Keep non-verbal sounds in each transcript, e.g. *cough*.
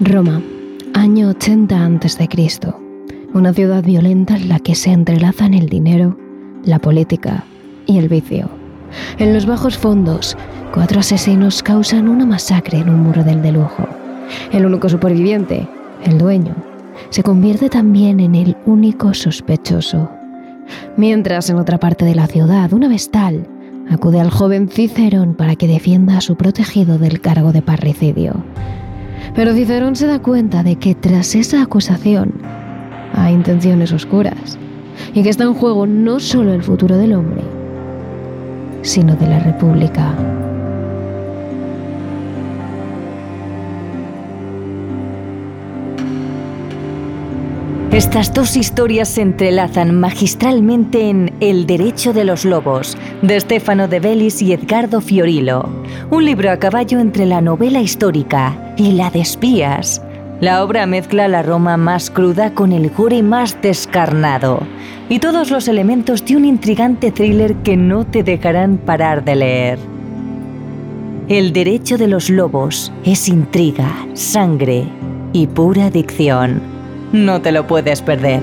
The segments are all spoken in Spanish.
Roma, año 80 a.C. Una ciudad violenta en la que se entrelazan el dinero, la política y el vicio. En los bajos fondos, cuatro asesinos causan una masacre en un muro de lujo. El único superviviente, el dueño, se convierte también en el único sospechoso. Mientras en otra parte de la ciudad, una vestal acude al joven Cicerón para que defienda a su protegido del cargo de parricidio. Pero Cicerón se da cuenta de que tras esa acusación hay intenciones oscuras y que está en juego no solo el futuro del hombre, sino de la República. Estas dos historias se entrelazan magistralmente en El derecho de los lobos, de Stefano de Bellis y Edgardo Fiorillo, un libro a caballo entre la novela histórica y la de espías. La obra mezcla la Roma más cruda con el gore más descarnado y todos los elementos de un intrigante thriller que no te dejarán parar de leer. El derecho de los lobos es intriga, sangre y pura adicción. No te lo puedes perder.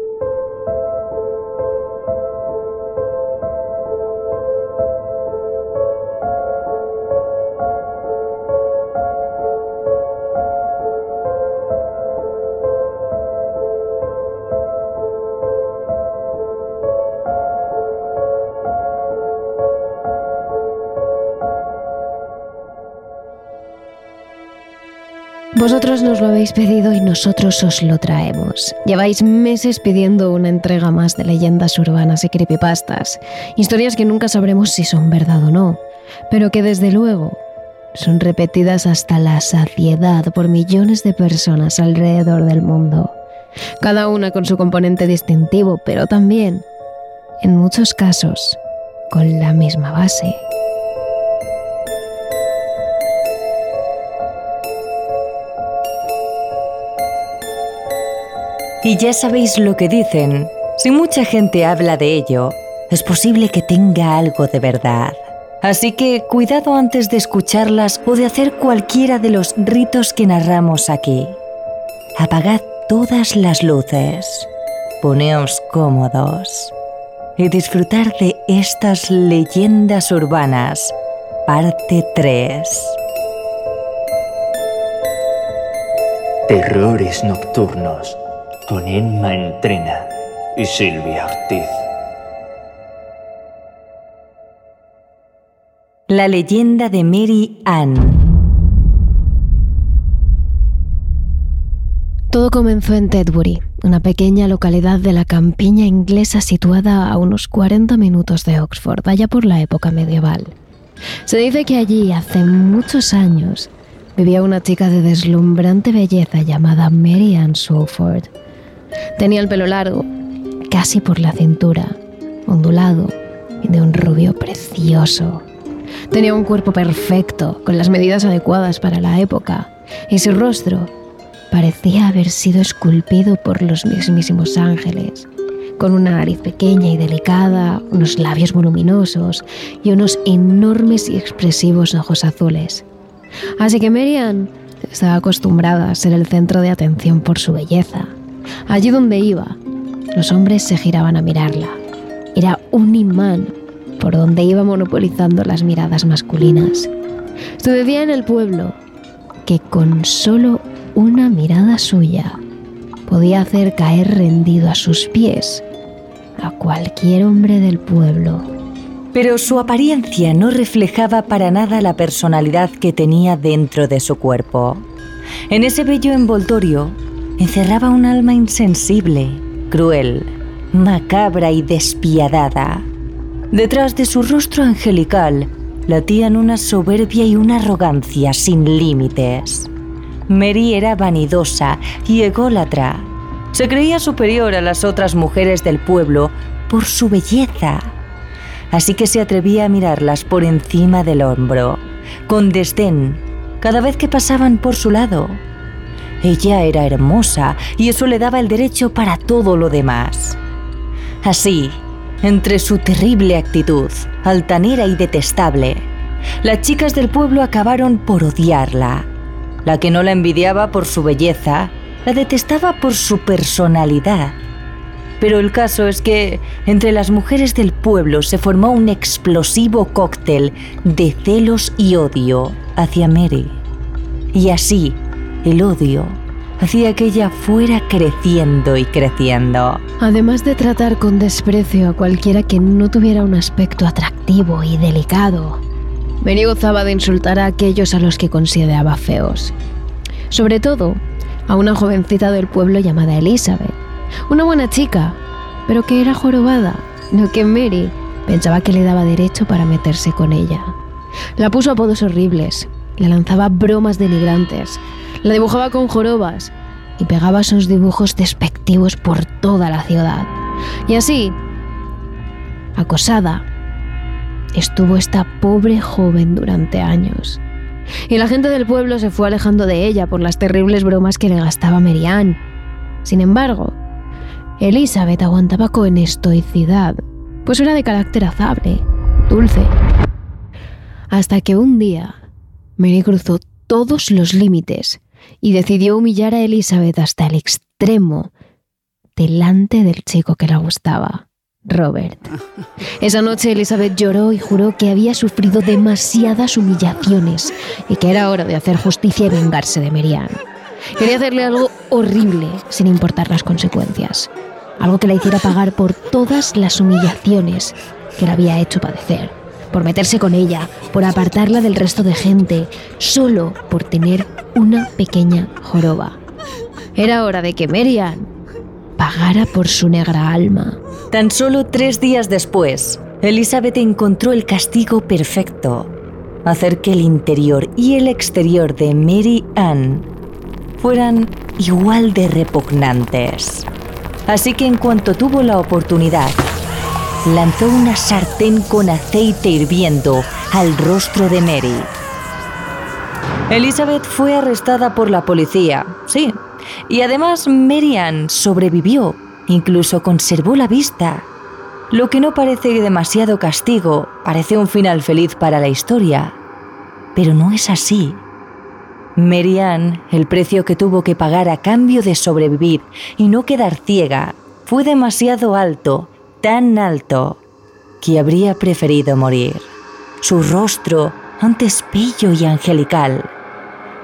Vosotros nos lo habéis pedido y nosotros os lo traemos. Lleváis meses pidiendo una entrega más de leyendas urbanas y creepypastas, historias que nunca sabremos si son verdad o no, pero que desde luego son repetidas hasta la saciedad por millones de personas alrededor del mundo, cada una con su componente distintivo, pero también, en muchos casos, con la misma base. Y ya sabéis lo que dicen. Si mucha gente habla de ello, es posible que tenga algo de verdad. Así que cuidado antes de escucharlas o de hacer cualquiera de los ritos que narramos aquí. Apagad todas las luces, poneos cómodos y disfrutar de estas leyendas urbanas, parte 3. Terrores nocturnos con Emma Entrena y Silvia Ortiz. La leyenda de Mary Ann. Todo comenzó en Tedbury, una pequeña localidad de la campiña inglesa situada a unos 40 minutos de Oxford, allá por la época medieval. Se dice que allí, hace muchos años, vivía una chica de deslumbrante belleza llamada Mary Ann Swoford. Tenía el pelo largo, casi por la cintura, ondulado y de un rubio precioso. Tenía un cuerpo perfecto, con las medidas adecuadas para la época, y su rostro parecía haber sido esculpido por los mismísimos ángeles, con una nariz pequeña y delicada, unos labios voluminosos y unos enormes y expresivos ojos azules. Así que Marian estaba acostumbrada a ser el centro de atención por su belleza Allí donde iba, los hombres se giraban a mirarla. Era un imán por donde iba monopolizando las miradas masculinas. Se decía en el pueblo que con solo una mirada suya podía hacer caer rendido a sus pies a cualquier hombre del pueblo. Pero su apariencia no reflejaba para nada la personalidad que tenía dentro de su cuerpo. En ese bello envoltorio encerraba un alma insensible, cruel, macabra y despiadada. Detrás de su rostro angelical latían una soberbia y una arrogancia sin límites. Mary era vanidosa y ególatra. Se creía superior a las otras mujeres del pueblo por su belleza. Así que se atrevía a mirarlas por encima del hombro, con desdén, cada vez que pasaban por su lado Ella era hermosa y eso le daba el derecho para todo lo demás. Así, entre su terrible actitud, altanera y detestable, las chicas del pueblo acabaron por odiarla. La que no la envidiaba por su belleza, la detestaba por su personalidad. Pero el caso es que entre las mujeres del pueblo se formó un explosivo cóctel de celos y odio hacia Mary. Y así, el odio hacía que ella fuera creciendo y creciendo. Además de tratar con desprecio a cualquiera que no tuviera un aspecto atractivo y delicado, Mary gozaba de insultar a aquellos a los que consideraba feos. Sobre todo, a una jovencita del pueblo llamada Elizabeth, una buena chica, pero que era jorobada, lo que Mary pensaba que le daba derecho para meterse con ella. La puso apodos horribles, le lanzaba bromas denigrantes, la dibujaba con jorobas y pegaba sus dibujos despectivos por toda la ciudad. Y así, acosada, estuvo esta pobre joven durante años. Y la gente del pueblo se fue alejando de ella por las terribles bromas que le gastaba Merian. Sin embargo, Elizabeth aguantaba con estoicidad, pues era de carácter afable, dulce. Hasta que un día, Mary cruzó todos los límites y decidió humillar a Elizabeth hasta el extremo delante del chico que la gustaba. Robert. *laughs* Esa noche Elizabeth lloró y juró que había sufrido demasiadas humillaciones y que era hora de hacer justicia y vengarse de Merian. Quería hacerle algo horrible sin importar las consecuencias. Algo que la hiciera pagar por todas las humillaciones que la había hecho padecer. Por meterse con ella, por apartarla del resto de gente, solo por tener una pequeña joroba. Era hora de que Merian pagara por su negra alma. Tan solo tres días después, Elizabeth encontró el castigo perfecto, hacer que el interior y el exterior de Mary Ann fueran igual de repugnantes. Así que en cuanto tuvo la oportunidad, lanzó una sartén con aceite hirviendo al rostro de Mary. Elizabeth fue arrestada por la policía, sí, y además Mary Ann sobrevivió Incluso conservó la vista. Lo que no parece demasiado castigo, parece un final feliz para la historia. Pero no es así. Marianne, el precio que tuvo que pagar a cambio de sobrevivir y no quedar ciega, fue demasiado alto, tan alto, que habría preferido morir. Su rostro, antes bello y angelical,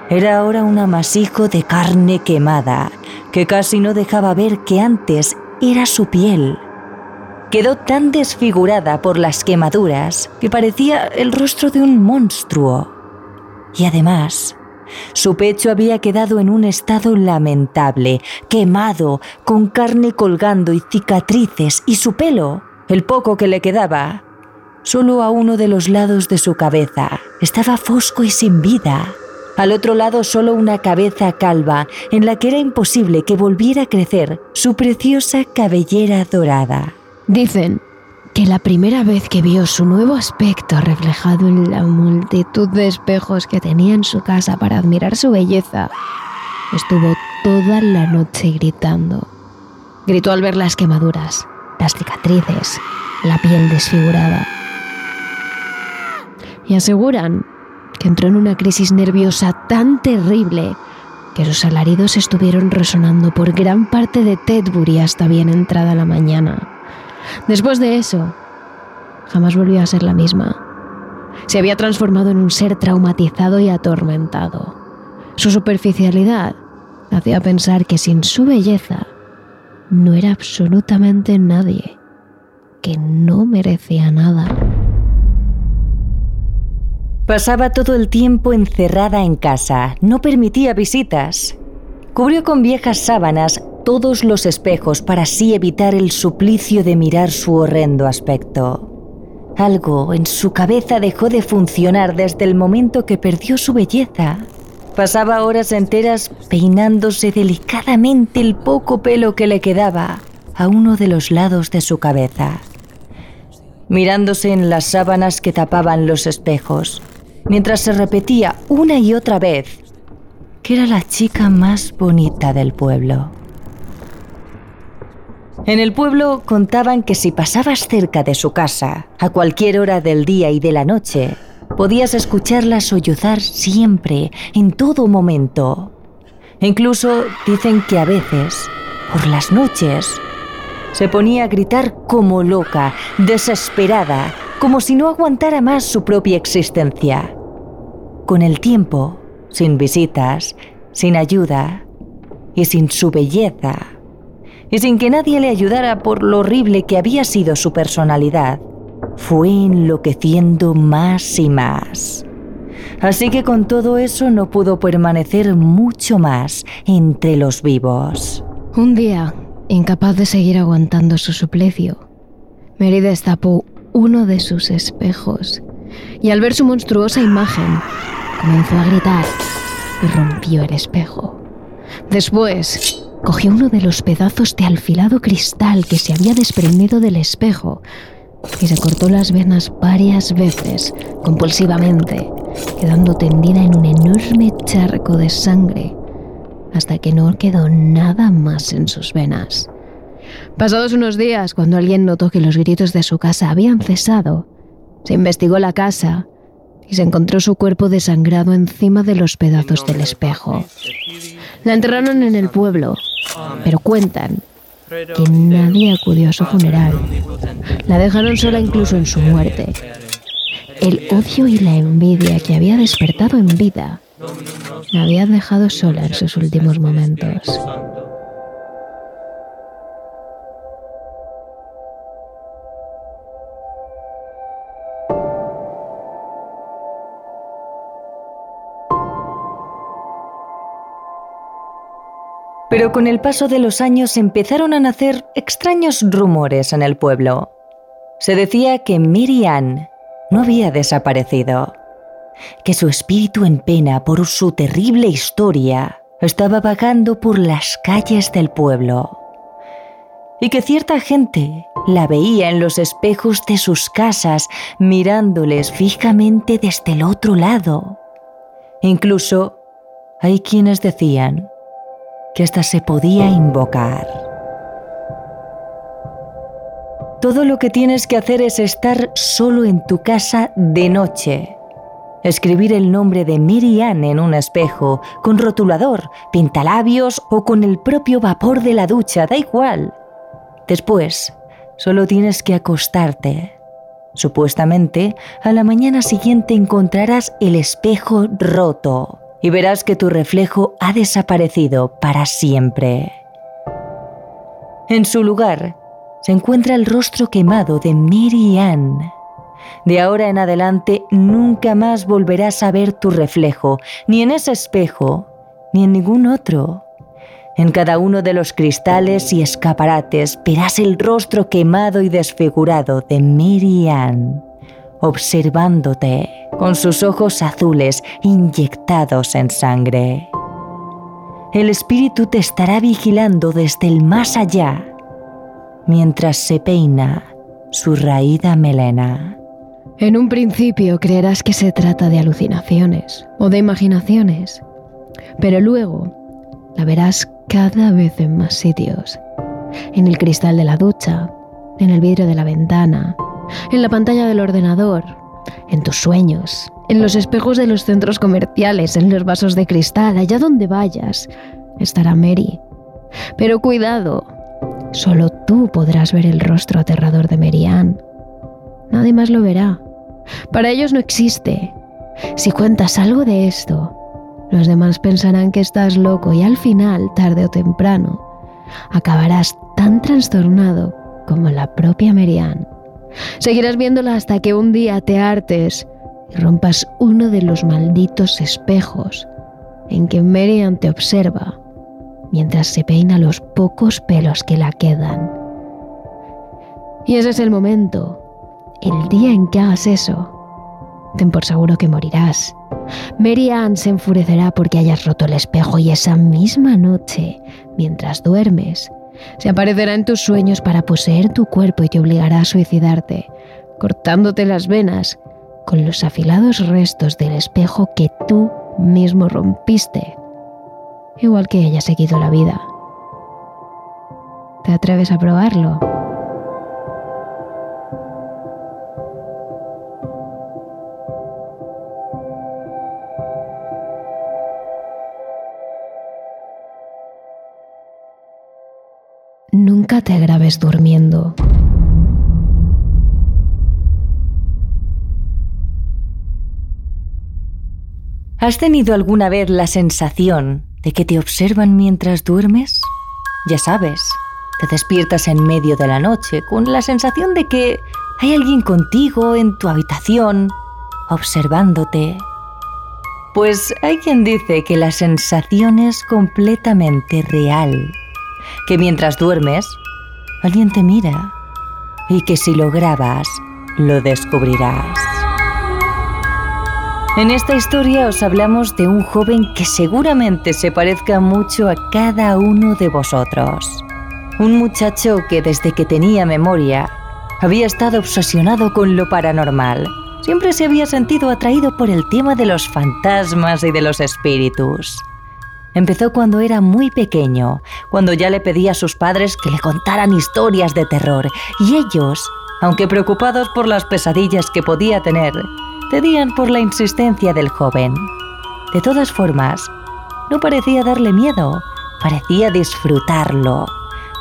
era ahora un amasijo de carne quemada que casi no dejaba ver que antes era su piel. Quedó tan desfigurada por las quemaduras que parecía el rostro de un monstruo. Y además, su pecho había quedado en un estado lamentable, quemado, con carne colgando y cicatrices, y su pelo, el poco que le quedaba, solo a uno de los lados de su cabeza, estaba fosco y sin vida. Al otro lado solo una cabeza calva en la que era imposible que volviera a crecer su preciosa cabellera dorada. Dicen que la primera vez que vio su nuevo aspecto reflejado en la multitud de espejos que tenía en su casa para admirar su belleza, estuvo toda la noche gritando. Gritó al ver las quemaduras, las cicatrices, la piel desfigurada. Y aseguran que entró en una crisis nerviosa tan terrible que sus alaridos estuvieron resonando por gran parte de Tedbury hasta bien entrada la mañana. Después de eso, jamás volvió a ser la misma. Se había transformado en un ser traumatizado y atormentado. Su superficialidad hacía pensar que sin su belleza no era absolutamente nadie, que no merecía nada. Pasaba todo el tiempo encerrada en casa, no permitía visitas. Cubrió con viejas sábanas todos los espejos para así evitar el suplicio de mirar su horrendo aspecto. Algo en su cabeza dejó de funcionar desde el momento que perdió su belleza. Pasaba horas enteras peinándose delicadamente el poco pelo que le quedaba a uno de los lados de su cabeza, mirándose en las sábanas que tapaban los espejos, mientras se repetía una y otra vez que era la chica más bonita del pueblo. En el pueblo contaban que si pasabas cerca de su casa, a cualquier hora del día y de la noche, podías escucharla sollozar siempre, en todo momento. Incluso dicen que a veces, por las noches, se ponía a gritar como loca, desesperada, como si no aguantara más su propia existencia. Con el tiempo, sin visitas, sin ayuda y sin su belleza, y sin que nadie le ayudara por lo horrible que había sido su personalidad, fue enloqueciendo más y más. Así que con todo eso no pudo permanecer mucho más entre los vivos. Un día, incapaz de seguir aguantando su suplicio, Mary destapó uno de sus espejos y al ver su monstruosa imagen, comenzó a gritar y rompió el espejo. Después, cogió uno de los pedazos de alfilado cristal que se había desprendido del espejo y se cortó las venas varias veces, compulsivamente, quedando tendida en un enorme charco de sangre, hasta que no quedó nada más en sus venas. Pasados unos días, cuando alguien notó que los gritos de su casa habían cesado, se investigó la casa y se encontró su cuerpo desangrado encima de los pedazos del espejo. La enterraron en el pueblo, pero cuentan que nadie acudió a su funeral. La dejaron sola incluso en su muerte. El odio y la envidia que había despertado en vida la había dejado sola en sus últimos momentos. Con el paso de los años empezaron a nacer extraños rumores en el pueblo. Se decía que Miriam no había desaparecido, que su espíritu en pena por su terrible historia estaba vagando por las calles del pueblo y que cierta gente la veía en los espejos de sus casas mirándoles fijamente desde el otro lado. Incluso hay quienes decían que hasta se podía invocar. Todo lo que tienes que hacer es estar solo en tu casa de noche. Escribir el nombre de Miriam en un espejo, con rotulador, pintalabios o con el propio vapor de la ducha, da igual. Después, solo tienes que acostarte. Supuestamente, a la mañana siguiente encontrarás el espejo roto y verás que tu reflejo ha desaparecido para siempre. En su lugar se encuentra el rostro quemado de Mary Ann. De ahora en adelante nunca más volverás a ver tu reflejo, ni en ese espejo, ni en ningún otro. En cada uno de los cristales y escaparates verás el rostro quemado y desfigurado de Mary Ann observándote con sus ojos azules inyectados en sangre. El espíritu te estará vigilando desde el más allá mientras se peina su raída melena. En un principio creerás que se trata de alucinaciones o de imaginaciones, pero luego la verás cada vez en más sitios. En el cristal de la ducha, en el vidrio de la ventana, en la pantalla del ordenador, en tus sueños, en los espejos de los centros comerciales, en los vasos de cristal, allá donde vayas, estará Mary. Pero cuidado, solo tú podrás ver el rostro aterrador de Marianne. Nadie más lo verá. Para ellos no existe. Si cuentas algo de esto, los demás pensarán que estás loco y al final, tarde o temprano, acabarás tan trastornado como la propia Marianne. Seguirás viéndola hasta que un día te hartes y rompas uno de los malditos espejos en que Merian te observa mientras se peina los pocos pelos que la quedan. Y ese es el momento, el día en que hagas eso. Ten por seguro que morirás. Mary se enfurecerá porque hayas roto el espejo y esa misma noche, mientras duermes, se aparecerá en tus sueños para poseer tu cuerpo y te obligará a suicidarte, cortándote las venas con los afilados restos del espejo que tú mismo rompiste igual que ella se quitó la vida. ¿Te atreves a probarlo? Nunca te grabes durmiendo. ¿Has tenido alguna vez la sensación de que te observan mientras duermes? Ya sabes, te despiertas en medio de la noche con la sensación de que hay alguien contigo en tu habitación, observándote. Pues hay quien dice que la sensación es completamente real, que mientras duermes, alguien te mira y que si lo grabas, lo descubrirás. En esta historia os hablamos de un joven que seguramente se parezca mucho a cada uno de vosotros. Un muchacho que desde que tenía memoria había estado obsesionado con lo paranormal. Siempre se había sentido atraído por el tema de los fantasmas y de los espíritus. Empezó cuando era muy pequeño, cuando ya le pedía a sus padres que le contaran historias de terror, y ellos, aunque preocupados por las pesadillas que podía tener, cedían por la insistencia del joven. De todas formas, no parecía darle miedo, parecía disfrutarlo.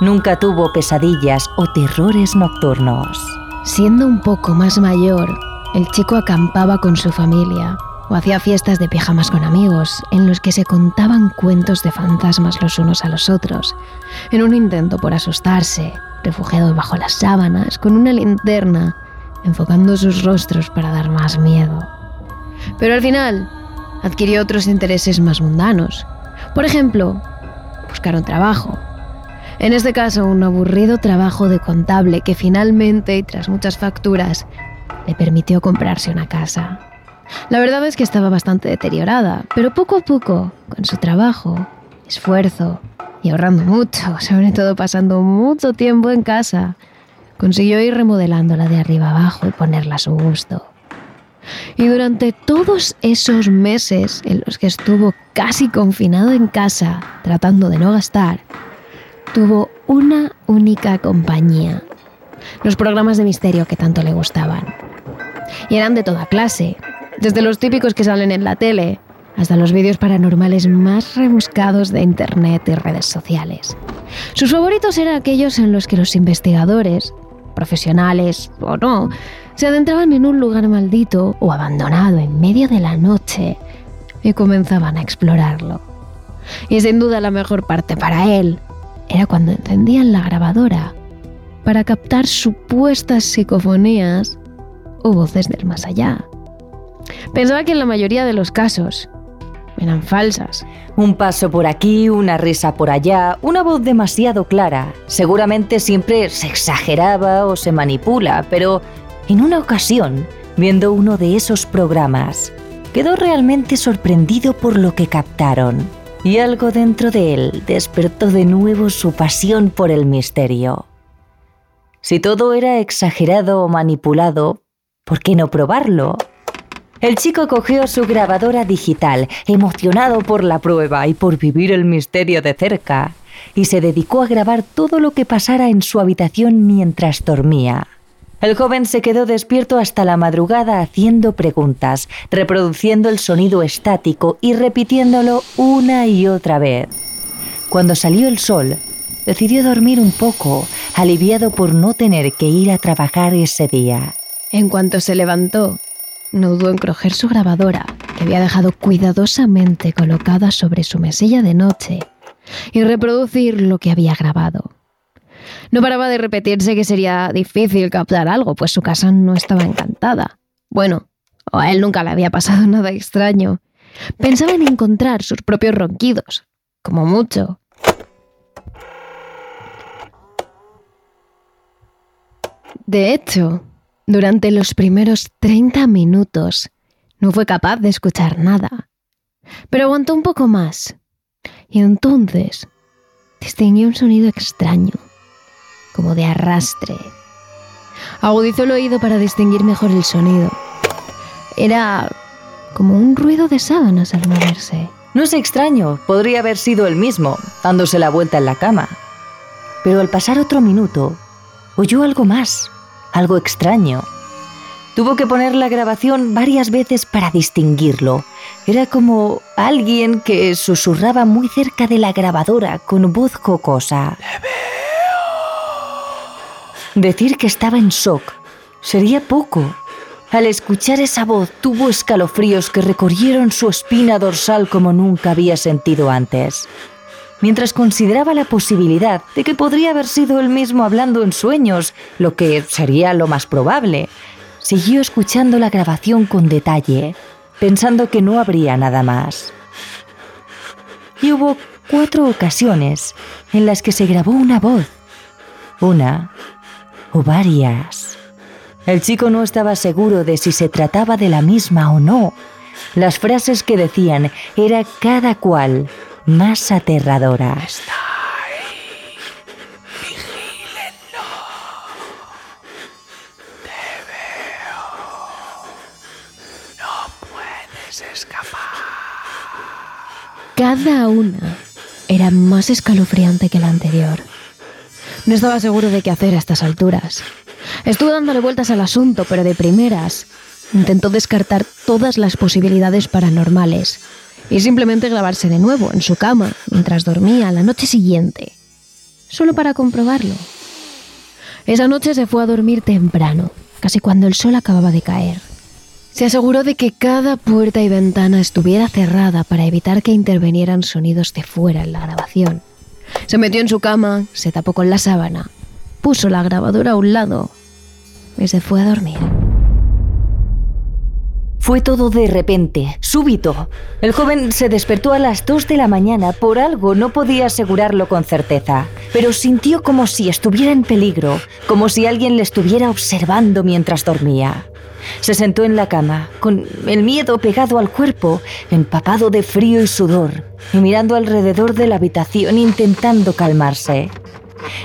Nunca tuvo pesadillas o terrores nocturnos. Siendo un poco más mayor, el chico acampaba con su familia o hacía fiestas de pijamas con amigos en los que se contaban cuentos de fantasmas los unos a los otros, en un intento por asustarse, refugiado bajo las sábanas, con una linterna enfocando sus rostros para dar más miedo. Pero al final adquirió otros intereses más mundanos. Por ejemplo, buscar un trabajo. En este caso, un aburrido trabajo de contable que finalmente, y tras muchas facturas, le permitió comprarse una casa. La verdad es que estaba bastante deteriorada, pero poco a poco, con su trabajo, esfuerzo y ahorrando mucho, *laughs* sobre todo pasando mucho tiempo en casa, consiguió ir remodelándola de arriba abajo y ponerla a su gusto. Y durante todos esos meses en los que estuvo casi confinado en casa, tratando de no gastar, tuvo una única compañía, los programas de misterio que tanto le gustaban. Y eran de toda clase, desde los típicos que salen en la tele hasta los vídeos paranormales más rebuscados de Internet y redes sociales. Sus favoritos eran aquellos en los que los investigadores profesionales o no, se adentraban en un lugar maldito o abandonado en medio de la noche y comenzaban a explorarlo. Y sin duda la mejor parte para él era cuando encendían la grabadora para captar supuestas psicofonías o voces del más allá. Pensaba que en la mayoría de los casos eran falsas. Un paso por aquí, una risa por allá, una voz demasiado clara. Seguramente siempre se exageraba o se manipula, pero en una ocasión, viendo uno de esos programas, quedó realmente sorprendido por lo que captaron. Y algo dentro de él despertó de nuevo su pasión por el misterio. Si todo era exagerado o manipulado, ¿por qué no probarlo? El chico cogió su grabadora digital, emocionado por la prueba y por vivir el misterio de cerca, y se dedicó a grabar todo lo que pasara en su habitación mientras dormía. El joven se quedó despierto hasta la madrugada haciendo preguntas, reproduciendo el sonido estático y repitiéndolo una y otra vez. Cuando salió el sol, decidió dormir un poco, aliviado por no tener que ir a trabajar ese día. En cuanto se levantó, no dudó en coger su grabadora, que había dejado cuidadosamente colocada sobre su mesilla de noche, y reproducir lo que había grabado. No paraba de repetirse que sería difícil captar algo, pues su casa no estaba encantada. Bueno, a él nunca le había pasado *laughs* nada extraño. Pensaba en encontrar sus propios ronquidos, como mucho. De hecho, durante los primeros 30 minutos no fue capaz de escuchar nada, pero aguantó un poco más y entonces distinguió un sonido extraño, como de arrastre. Agudizó el oído para distinguir mejor el sonido. Era como un ruido de sábanas al moverse. No es extraño, podría haber sido él mismo, dándose la vuelta en la cama. Pero al pasar otro minuto, oyó algo más, algo extraño. Tuvo que poner la grabación varias veces para distinguirlo. Era como alguien que susurraba muy cerca de la grabadora con voz jocosa. Decir que estaba en shock sería poco. Al escuchar esa voz tuvo escalofríos que recorrieron su espina dorsal como nunca había sentido antes. Mientras consideraba la posibilidad de que podría haber sido él mismo hablando en sueños, lo que sería lo más probable, siguió escuchando la grabación con detalle, pensando que no habría nada más. Y hubo cuatro ocasiones en las que se grabó una voz. Una o varias. El chico no estaba seguro de si se trataba de la misma o no. Las frases que decían era cada cual más aterradora. Está ahí. Te veo. No puedes escapar. Cada una era más escalofriante que la anterior. No estaba seguro de qué hacer a estas alturas. Estuvo dándole vueltas al asunto, pero de primeras intentó descartar todas las posibilidades paranormales y simplemente grabarse de nuevo en su cama mientras dormía la noche siguiente, solo para comprobarlo. Esa noche se fue a dormir temprano, casi cuando el sol acababa de caer. Se aseguró de que cada puerta y ventana estuviera cerrada para evitar que intervinieran sonidos de fuera en la grabación. Se metió en su cama, se tapó con la sábana, puso la grabadora a un lado y se fue a dormir. Fue todo de repente, súbito. El joven se despertó a las 2 de la mañana. Por algo no podía asegurarlo con certeza, pero sintió como si estuviera en peligro, como si alguien le estuviera observando mientras dormía. Se sentó en la cama, con el miedo pegado al cuerpo, empapado de frío y sudor, y mirando alrededor de la habitación intentando calmarse.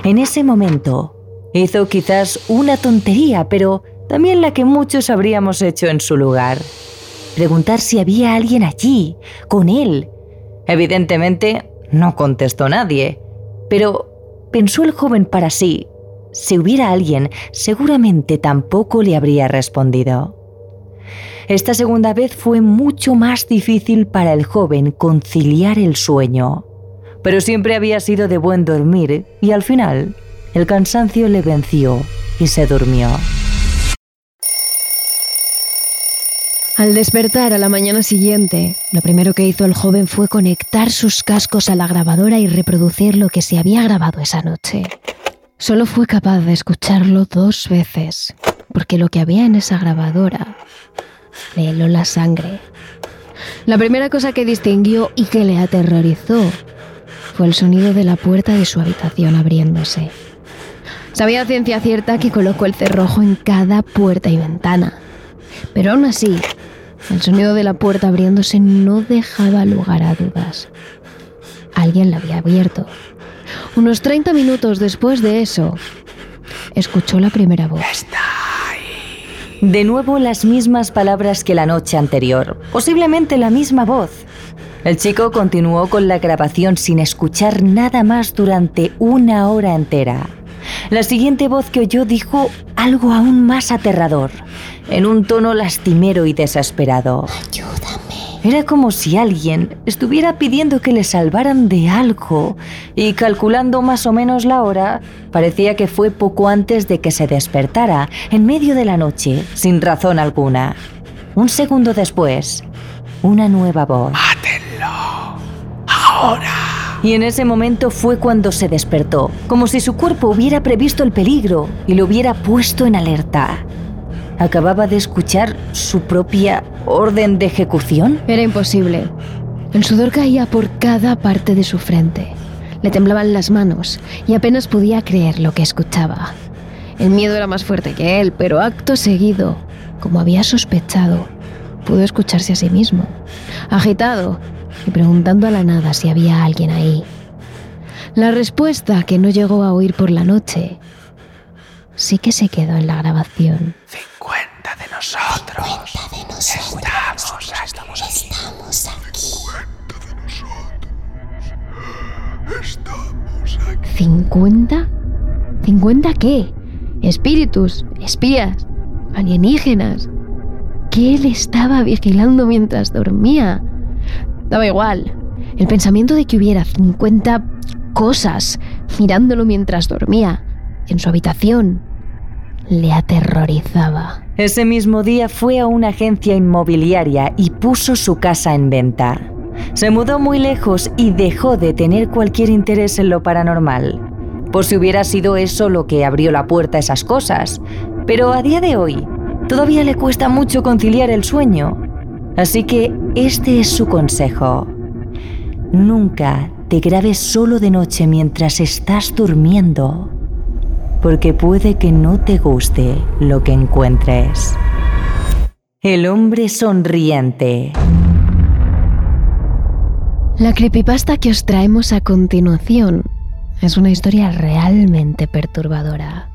En ese momento, hizo quizás una tontería, pero también la que muchos habríamos hecho en su lugar. Preguntar si había alguien allí, con él. Evidentemente, no contestó nadie, pero pensó el joven para sí, si hubiera alguien, seguramente tampoco le habría respondido. Esta segunda vez fue mucho más difícil para el joven conciliar el sueño, pero siempre había sido de buen dormir y al final el cansancio le venció y se durmió. Al despertar a la mañana siguiente, lo primero que hizo el joven fue conectar sus cascos a la grabadora y reproducir lo que se había grabado esa noche. Solo fue capaz de escucharlo dos veces, porque lo que había en esa grabadora le heló la sangre. La primera cosa que distinguió y que le aterrorizó fue el sonido de la puerta de su habitación abriéndose. Sabía ciencia cierta que colocó el cerrojo en cada puerta y ventana, pero aún así, el sonido de la puerta abriéndose no dejaba lugar a dudas. Alguien la había abierto. Unos 30 minutos después de eso, escuchó la primera voz. De nuevo las mismas palabras que la noche anterior, posiblemente la misma voz. El chico continuó con la grabación sin escuchar nada más durante una hora entera. La siguiente voz que oyó dijo algo aún más aterrador, en un tono lastimero y desesperado. Ayúdame. Era como si alguien estuviera pidiendo que le salvaran de algo y calculando más o menos la hora, parecía que fue poco antes de que se despertara, en medio de la noche, sin razón alguna. Un segundo después, una nueva voz. ¡Mátenlo! ¡Ahora! Y en ese momento fue cuando se despertó, como si su cuerpo hubiera previsto el peligro y lo hubiera puesto en alerta. Acababa de escuchar su propia orden de ejecución. Era imposible. El sudor caía por cada parte de su frente. Le temblaban las manos y apenas podía creer lo que escuchaba. El miedo era más fuerte que él, pero acto seguido, como había sospechado, pudo escucharse a sí mismo, agitado y preguntando a la nada si había alguien ahí. La respuesta que no llegó a oír por la noche sí que se quedó en la grabación cuenta de nosotros. Ten. Estamos, aquí. Estamos aquí. De nosotros. Estamos aquí. ¿50? ¿50 qué? Espíritus, espías, alienígenas. ¿Qué él estaba vigilando mientras dormía? Daba igual. El pensamiento de que hubiera 50 cosas mirándolo mientras dormía en su habitación le aterrorizaba. Ese mismo día fue a una agencia inmobiliaria y puso su casa en venta. Se mudó muy lejos y dejó de tener cualquier interés en lo paranormal. Por si hubiera sido eso lo que abrió la puerta a esas cosas. Pero a día de hoy, todavía le cuesta mucho conciliar el sueño. Así que este es su consejo. Nunca te grabes solo de noche mientras estás durmiendo, porque puede que no te guste lo que encuentres. El hombre sonriente. La creepypasta que os traemos a continuación es una historia realmente perturbadora.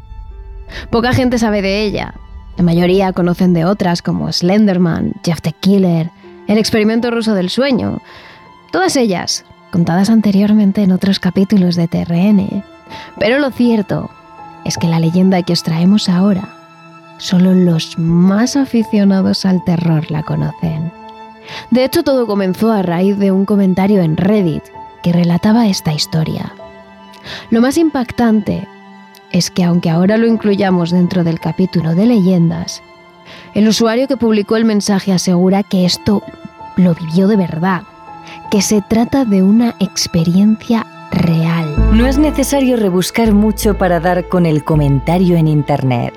Poca gente sabe de ella. La mayoría conocen de otras como Slenderman, Jeff the Killer, el experimento ruso del sueño. Todas ellas contadas anteriormente en otros capítulos de TRN. Pero lo cierto es que la leyenda que os traemos ahora, solo los más aficionados al terror la conocen. De hecho, todo comenzó a raíz de un comentario en Reddit que relataba esta historia. Lo más impactante es que aunque ahora lo incluyamos dentro del capítulo de leyendas, el usuario que publicó el mensaje asegura que esto lo vivió de verdad, que se trata de una experiencia real. No es necesario rebuscar mucho para dar con el comentario en Internet.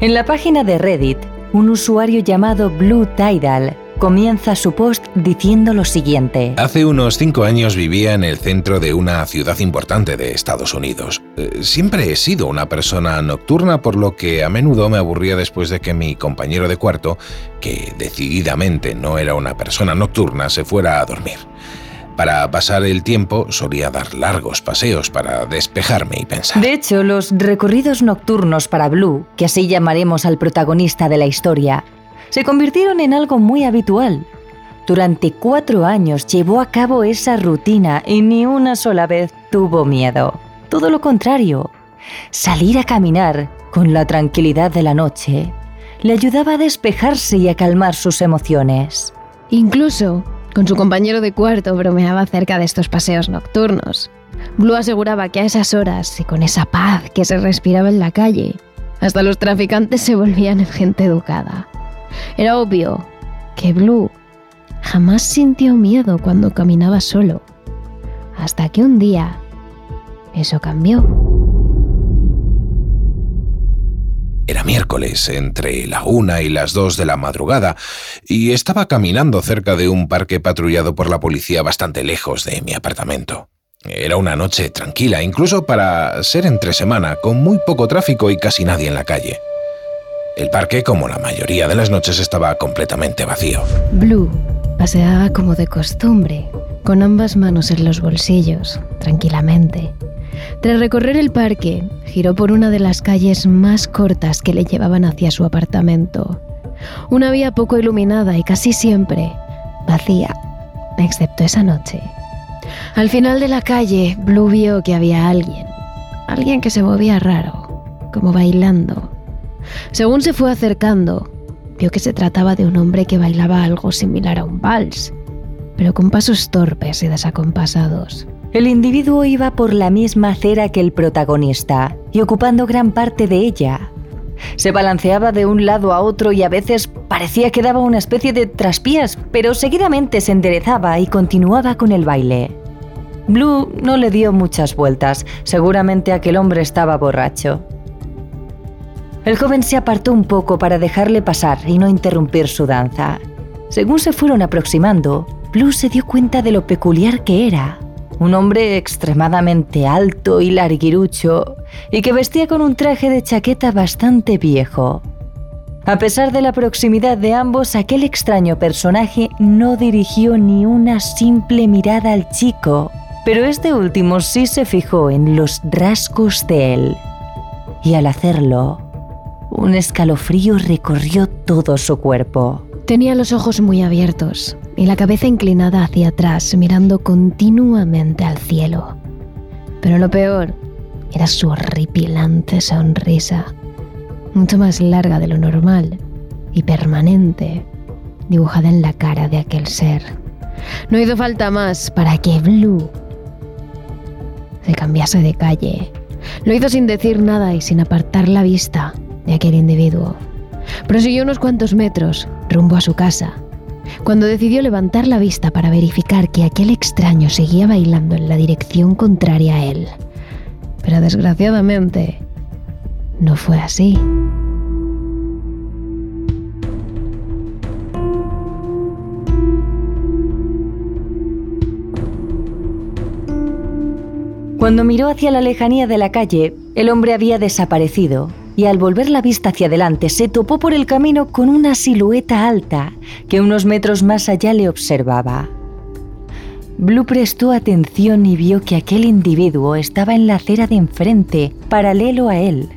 En la página de Reddit, un usuario llamado Blue Tidal comienza su post diciendo lo siguiente. Hace unos cinco años vivía en el centro de una ciudad importante de Estados Unidos. Eh, siempre he sido una persona nocturna, por lo que a menudo me aburría después de que mi compañero de cuarto, que decididamente no era una persona nocturna, se fuera a dormir. Para pasar el tiempo solía dar largos paseos para despejarme y pensar. De hecho, los recorridos nocturnos para Blue, que así llamaremos al protagonista de la historia, se convirtieron en algo muy habitual. Durante cuatro años llevó a cabo esa rutina y ni una sola vez tuvo miedo. Todo lo contrario, salir a caminar con la tranquilidad de la noche le ayudaba a despejarse y a calmar sus emociones. Incluso con su compañero de cuarto bromeaba acerca de estos paseos nocturnos. Blue aseguraba que a esas horas y con esa paz que se respiraba en la calle, hasta los traficantes se volvían en gente educada. Era obvio que Blue jamás sintió miedo cuando caminaba solo, hasta que un día eso cambió. Era miércoles, entre la una y las dos de la madrugada, y estaba caminando cerca de un parque patrullado por la policía bastante lejos de mi apartamento. Era una noche tranquila, incluso para ser entre semana, con muy poco tráfico y casi nadie en la calle. El parque, como la mayoría de las noches, estaba completamente vacío. Blue paseaba como de costumbre, con ambas manos en los bolsillos, tranquilamente. Tras recorrer el parque, giró por una de las calles más cortas que le llevaban hacia su apartamento. Una vía poco iluminada y casi siempre vacía, excepto esa noche. Al final de la calle, Blue vio que había alguien, alguien que se movía raro, como bailando. Según se fue acercando, vio que se trataba de un hombre que bailaba algo similar a un vals, pero con pasos torpes y desacompasados. El individuo iba por la misma acera que el protagonista y ocupando gran parte de ella. Se balanceaba de un lado a otro y a veces parecía que daba una especie de traspiés, pero seguidamente se enderezaba y continuaba con el baile. Blue no le dio muchas vueltas, seguramente aquel hombre estaba borracho. El joven se apartó un poco para dejarle pasar y no interrumpir su danza. Según se fueron aproximando, Blue se dio cuenta de lo peculiar que era. Un hombre extremadamente alto y larguirucho y que vestía con un traje de chaqueta bastante viejo. A pesar de la proximidad de ambos, aquel extraño personaje no dirigió ni una simple mirada al chico, pero este último sí se fijó en los rasgos de él. Y al hacerlo, un escalofrío recorrió todo su cuerpo. Tenía los ojos muy abiertos y la cabeza inclinada hacia atrás, mirando continuamente al cielo. Pero lo peor era su horripilante sonrisa, mucho más larga de lo normal y permanente, dibujada en la cara de aquel ser. No hizo falta más para que Blue se cambiase de calle. Lo hizo sin decir nada y sin apartar la vista de aquel individuo. Prosiguió unos cuantos metros rumbo a su casa, cuando decidió levantar la vista para verificar que aquel extraño seguía bailando en la dirección contraria a él. Pero desgraciadamente, no fue así. Cuando miró hacia la lejanía de la calle, el hombre había desaparecido y al volver la vista hacia adelante se topó por el camino con una silueta alta que unos metros más allá le observaba. Blue prestó atención y vio que aquel individuo estaba en la acera de enfrente, paralelo a él,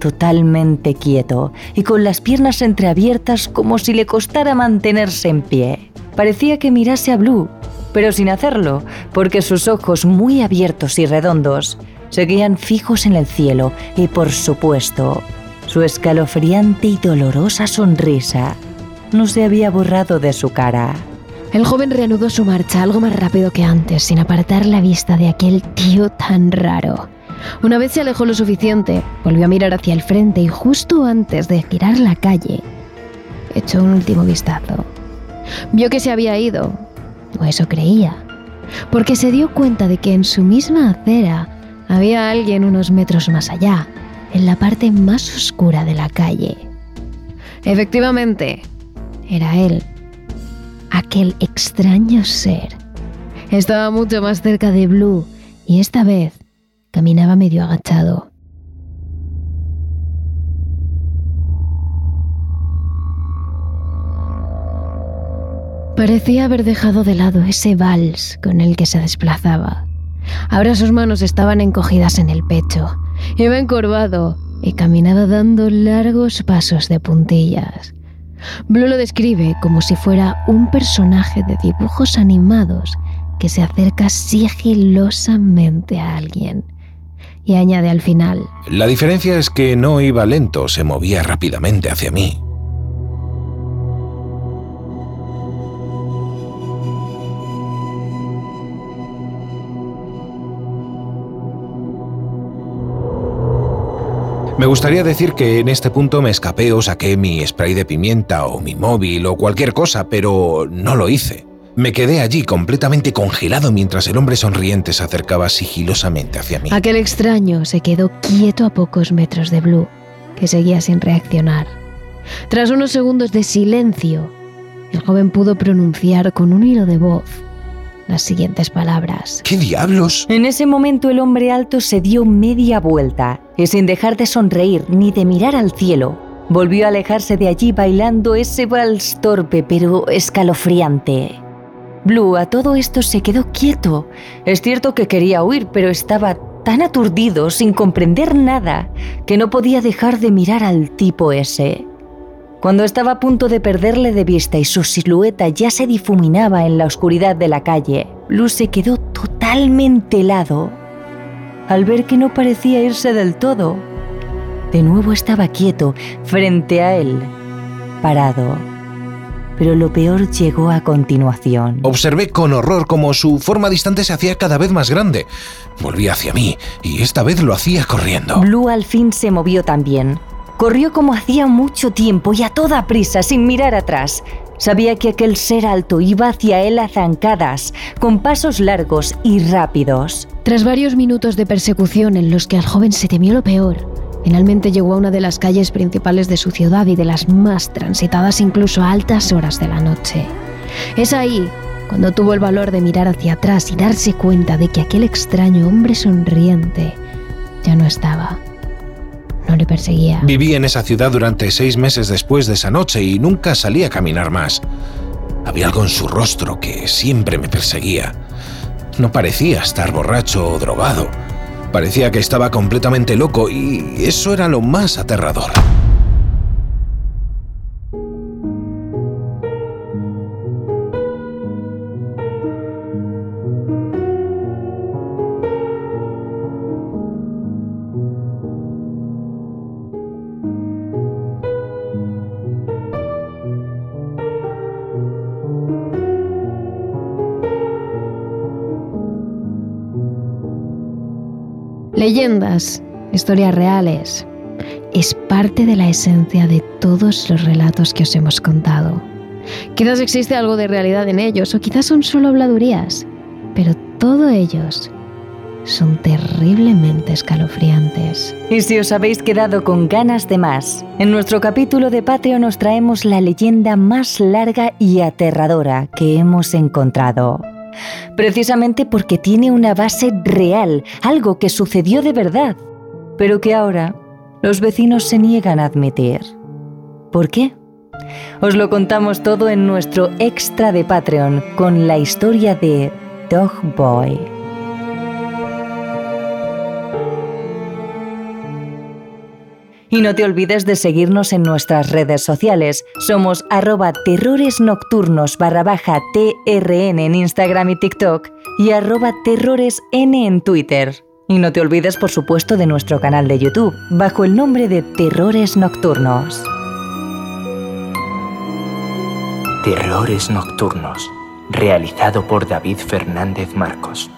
totalmente quieto y con las piernas entreabiertas como si le costara mantenerse en pie. Parecía que mirase a Blue, pero sin hacerlo, porque sus ojos muy abiertos y redondos seguían fijos en el cielo y, por supuesto, su escalofriante y dolorosa sonrisa no se había borrado de su cara. El joven reanudó su marcha algo más rápido que antes, sin apartar la vista de aquel tío tan raro. Una vez se alejó lo suficiente, volvió a mirar hacia el frente y justo antes de girar la calle, echó un último vistazo. Vio que se había ido, o eso creía, porque se dio cuenta de que en su misma acera había alguien unos metros más allá, en la parte más oscura de la calle. Efectivamente, era él, aquel extraño ser. Estaba mucho más cerca de Blue y esta vez caminaba medio agachado. Parecía haber dejado de lado ese vals con el que se desplazaba. Ahora sus manos estaban encogidas en el pecho. Iba encorvado y caminaba dando largos pasos de puntillas. Blue lo describe como si fuera un personaje de dibujos animados que se acerca sigilosamente a alguien. Y añade al final. La diferencia es que no iba lento, se movía rápidamente hacia mí. Me gustaría decir que en este punto me escapé o saqué mi spray de pimienta o mi móvil o cualquier cosa, pero no lo hice. Me quedé allí completamente congelado mientras el hombre sonriente se acercaba sigilosamente hacia mí. Aquel extraño se quedó quieto a pocos metros de Blue, que seguía sin reaccionar. Tras unos segundos de silencio, el joven pudo pronunciar con un hilo de voz las siguientes palabras. ¿Qué diablos? En ese momento el hombre alto se dio media vuelta y sin dejar de sonreír ni de mirar al cielo, volvió a alejarse de allí bailando ese vals torpe pero escalofriante. Blue a todo esto se quedó quieto. Es cierto que quería huir, pero estaba tan aturdido, sin comprender nada, que no podía dejar de mirar al tipo ese. Cuando estaba a punto de perderle de vista y su silueta ya se difuminaba en la oscuridad de la calle, Luz se quedó totalmente helado al ver que no parecía irse del todo. De nuevo estaba quieto frente a él, parado. Pero lo peor llegó a continuación. Observé con horror cómo su forma distante se hacía cada vez más grande. Volví hacia mí y esta vez lo hacía corriendo. Blue al fin se movió también. Corrió como hacía mucho tiempo y a toda prisa, sin mirar atrás. Sabía que aquel ser alto iba hacia él a zancadas, con pasos largos y rápidos. Tras varios minutos de persecución en los que al joven se temió lo peor, finalmente llegó a una de las calles principales de su ciudad y de las más transitadas incluso a altas horas de la noche. Es ahí cuando tuvo el valor de mirar hacia atrás y darse cuenta de que aquel extraño hombre sonriente ya no estaba le perseguía. Viví en esa ciudad durante seis meses después de esa noche y nunca salí a caminar más. Había algo en su rostro que siempre me perseguía. No parecía estar borracho o drogado. Parecía que estaba completamente loco y eso era lo más aterrador. Leyendas, historias reales, es parte de la esencia de todos los relatos que os hemos contado. Quizás existe algo de realidad en ellos o quizás son solo habladurías, pero todos ellos son terriblemente escalofriantes. Y si os habéis quedado con ganas de más, en nuestro capítulo de Patreon nos traemos la leyenda más larga y aterradora que hemos encontrado. Precisamente porque tiene una base real, algo que sucedió de verdad, pero que ahora los vecinos se niegan a admitir. ¿Por qué? Os lo contamos todo en nuestro extra de Patreon con la historia de Dog Boy. Y no te olvides de seguirnos en nuestras redes sociales. Somos arroba terrores nocturnos barra baja TRN en Instagram y TikTok y arroba terroresn en Twitter. Y no te olvides, por supuesto, de nuestro canal de YouTube, bajo el nombre de Terrores Nocturnos. Terrores Nocturnos, realizado por David Fernández Marcos.